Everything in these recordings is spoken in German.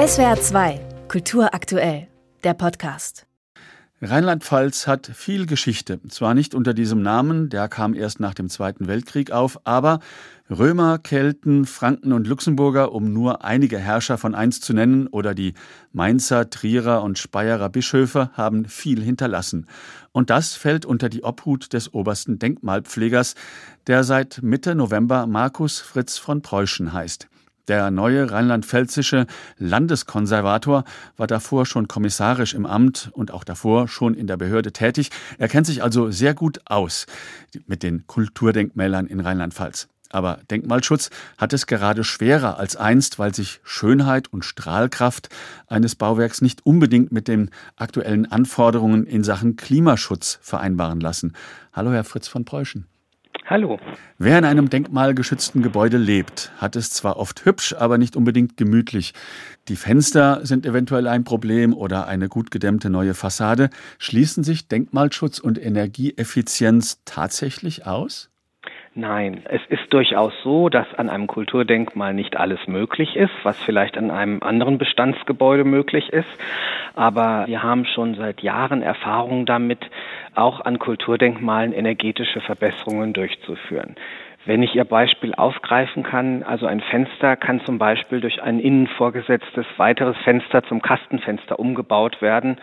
SWR 2, Kultur aktuell, der Podcast. Rheinland-Pfalz hat viel Geschichte. Zwar nicht unter diesem Namen, der kam erst nach dem Zweiten Weltkrieg auf, aber Römer, Kelten, Franken und Luxemburger, um nur einige Herrscher von einst zu nennen, oder die Mainzer, Trierer und Speyerer Bischöfe haben viel hinterlassen. Und das fällt unter die Obhut des obersten Denkmalpflegers, der seit Mitte November Markus Fritz von Preußen heißt. Der neue rheinland-pfälzische Landeskonservator war davor schon kommissarisch im Amt und auch davor schon in der Behörde tätig. Er kennt sich also sehr gut aus mit den Kulturdenkmälern in Rheinland-Pfalz. Aber Denkmalschutz hat es gerade schwerer als einst, weil sich Schönheit und Strahlkraft eines Bauwerks nicht unbedingt mit den aktuellen Anforderungen in Sachen Klimaschutz vereinbaren lassen. Hallo, Herr Fritz von Preußen. Hallo. Wer in einem denkmalgeschützten Gebäude lebt, hat es zwar oft hübsch, aber nicht unbedingt gemütlich. Die Fenster sind eventuell ein Problem oder eine gut gedämmte neue Fassade. Schließen sich Denkmalschutz und Energieeffizienz tatsächlich aus? Nein, es ist durchaus so, dass an einem Kulturdenkmal nicht alles möglich ist, was vielleicht an einem anderen Bestandsgebäude möglich ist. Aber wir haben schon seit Jahren Erfahrung damit, auch an Kulturdenkmalen energetische Verbesserungen durchzuführen. Wenn ich Ihr Beispiel aufgreifen kann, also ein Fenster kann zum Beispiel durch ein innen vorgesetztes weiteres Fenster zum Kastenfenster umgebaut werden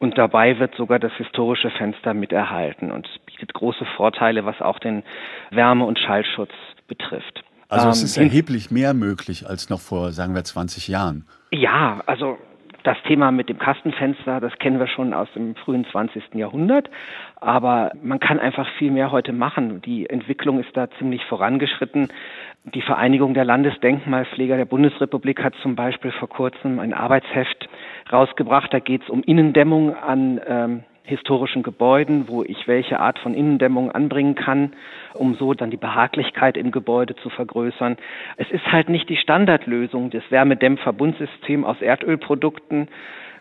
und dabei wird sogar das historische Fenster miterhalten und bietet große Vorteile, was auch den Wärme- und Schallschutz betrifft. Also es ähm, ist erheblich mehr möglich als noch vor, sagen wir, 20 Jahren. Ja, also das Thema mit dem Kastenfenster, das kennen wir schon aus dem frühen 20. Jahrhundert. Aber man kann einfach viel mehr heute machen. Die Entwicklung ist da ziemlich vorangeschritten. Die Vereinigung der Landesdenkmalpfleger der Bundesrepublik hat zum Beispiel vor kurzem ein Arbeitsheft rausgebracht. Da geht es um Innendämmung an ähm, historischen Gebäuden, wo ich welche Art von Innendämmung anbringen kann, um so dann die Behaglichkeit im Gebäude zu vergrößern. Es ist halt nicht die Standardlösung des Wärmedämmverbundsystems aus Erdölprodukten,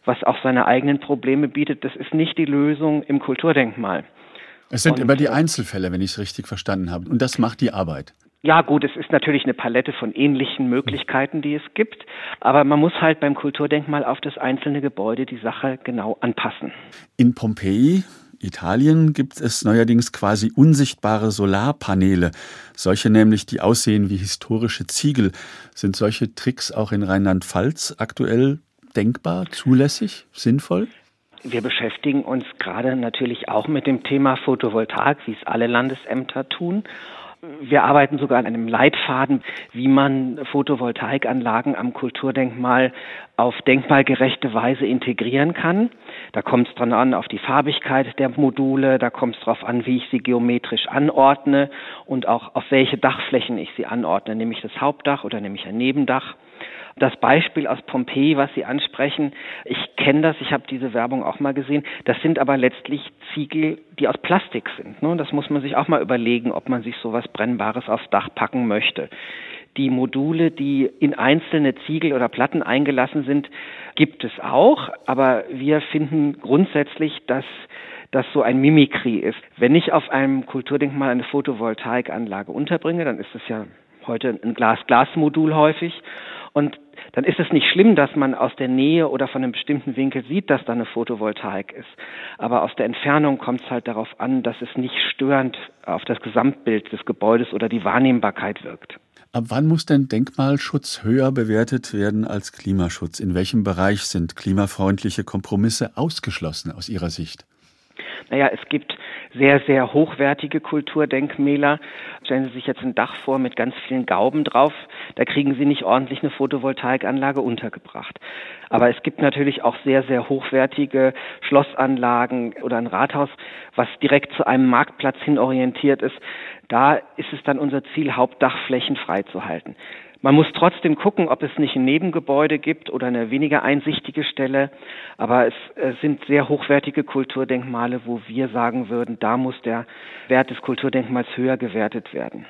was auch seine eigenen Probleme bietet. Das ist nicht die Lösung im Kulturdenkmal. Es sind Und, immer die äh, Einzelfälle, wenn ich es richtig verstanden habe. Und das macht die Arbeit. Ja, gut, es ist natürlich eine Palette von ähnlichen Möglichkeiten, die es gibt, aber man muss halt beim Kulturdenkmal auf das einzelne Gebäude die Sache genau anpassen. In Pompeji, Italien, gibt es neuerdings quasi unsichtbare Solarpaneele, solche nämlich, die aussehen wie historische Ziegel. Sind solche Tricks auch in Rheinland-Pfalz aktuell denkbar, zulässig, sinnvoll? Wir beschäftigen uns gerade natürlich auch mit dem Thema Photovoltaik, wie es alle Landesämter tun. Wir arbeiten sogar an einem Leitfaden, wie man Photovoltaikanlagen am Kulturdenkmal auf denkmalgerechte Weise integrieren kann. Da kommt es dran an auf die Farbigkeit der Module, da kommt es darauf an, wie ich sie geometrisch anordne und auch auf welche Dachflächen ich sie anordne, nämlich das Hauptdach oder nämlich ein Nebendach das Beispiel aus Pompeji, was Sie ansprechen, ich kenne das, ich habe diese Werbung auch mal gesehen. Das sind aber letztlich Ziegel, die aus Plastik sind. Ne? Das muss man sich auch mal überlegen, ob man sich sowas Brennbares aufs Dach packen möchte. Die Module, die in einzelne Ziegel oder Platten eingelassen sind, gibt es auch, aber wir finden grundsätzlich, dass das so ein Mimikry ist. Wenn ich auf einem Kulturdenkmal eine Photovoltaikanlage unterbringe, dann ist es ja heute ein Glas-Glas-Modul häufig und dann ist es nicht schlimm, dass man aus der Nähe oder von einem bestimmten Winkel sieht, dass da eine Photovoltaik ist. Aber aus der Entfernung kommt es halt darauf an, dass es nicht störend auf das Gesamtbild des Gebäudes oder die Wahrnehmbarkeit wirkt. Ab wann muss denn Denkmalschutz höher bewertet werden als Klimaschutz? In welchem Bereich sind klimafreundliche Kompromisse ausgeschlossen aus Ihrer Sicht? Naja, es gibt sehr, sehr hochwertige Kulturdenkmäler. Stellen Sie sich jetzt ein Dach vor mit ganz vielen Gauben drauf. Da kriegen Sie nicht ordentlich eine Photovoltaikanlage untergebracht. Aber es gibt natürlich auch sehr, sehr hochwertige Schlossanlagen oder ein Rathaus, was direkt zu einem Marktplatz hin orientiert ist. Da ist es dann unser Ziel, Hauptdachflächen freizuhalten. Man muss trotzdem gucken, ob es nicht ein Nebengebäude gibt oder eine weniger einsichtige Stelle. Aber es, es sind sehr hochwertige Kulturdenkmale, wo wir sagen würden, da muss der Wert des Kulturdenkmals höher gewertet werden.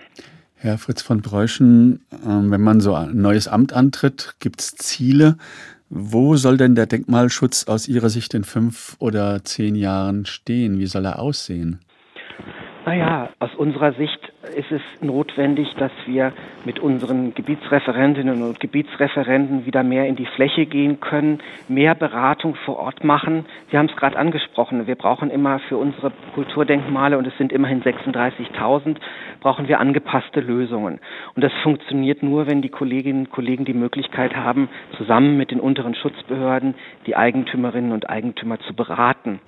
Herr Fritz von Breuschen, ähm, wenn man so ein neues Amt antritt, gibt es Ziele. Wo soll denn der Denkmalschutz aus Ihrer Sicht in fünf oder zehn Jahren stehen? Wie soll er aussehen? Naja, aus unserer Sicht ist es notwendig, dass wir mit unseren Gebietsreferentinnen und Gebietsreferenten wieder mehr in die Fläche gehen können, mehr Beratung vor Ort machen. Sie haben es gerade angesprochen, wir brauchen immer für unsere Kulturdenkmale, und es sind immerhin 36.000, brauchen wir angepasste Lösungen. Und das funktioniert nur, wenn die Kolleginnen und Kollegen die Möglichkeit haben, zusammen mit den unteren Schutzbehörden die Eigentümerinnen und Eigentümer zu beraten.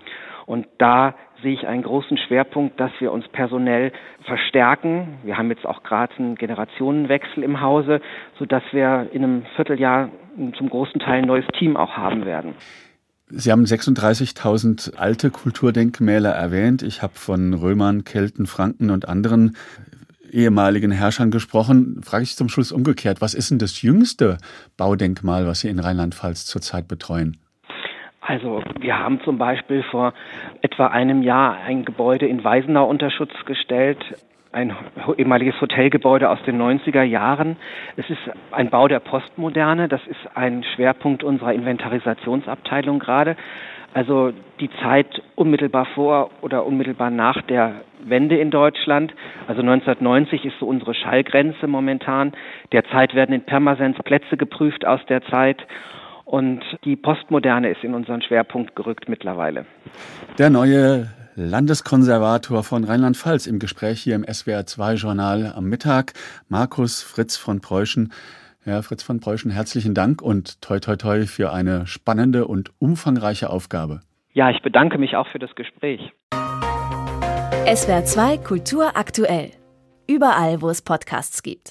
Und da sehe ich einen großen Schwerpunkt, dass wir uns personell verstärken. Wir haben jetzt auch gerade einen Generationenwechsel im Hause, sodass wir in einem Vierteljahr zum großen Teil ein neues Team auch haben werden. Sie haben 36.000 alte Kulturdenkmäler erwähnt. Ich habe von Römern, Kelten, Franken und anderen ehemaligen Herrschern gesprochen. Frage ich zum Schluss umgekehrt, was ist denn das jüngste Baudenkmal, was Sie in Rheinland-Pfalz zurzeit betreuen? Also wir haben zum Beispiel vor etwa einem Jahr ein Gebäude in Weisenau unter Schutz gestellt, ein ehemaliges Hotelgebäude aus den 90er Jahren. Es ist ein Bau der Postmoderne. Das ist ein Schwerpunkt unserer Inventarisationsabteilung gerade. Also die Zeit unmittelbar vor oder unmittelbar nach der Wende in Deutschland. Also 1990 ist so unsere Schallgrenze momentan. Derzeit werden in Pirmasens Plätze geprüft aus der Zeit. Und die Postmoderne ist in unseren Schwerpunkt gerückt mittlerweile. Der neue Landeskonservator von Rheinland-Pfalz im Gespräch hier im SWR2-Journal am Mittag, Markus Fritz von Preußen. Herr Fritz von Preußen, herzlichen Dank und toi toi toi für eine spannende und umfangreiche Aufgabe. Ja, ich bedanke mich auch für das Gespräch. SWR2 Kultur aktuell. Überall, wo es Podcasts gibt.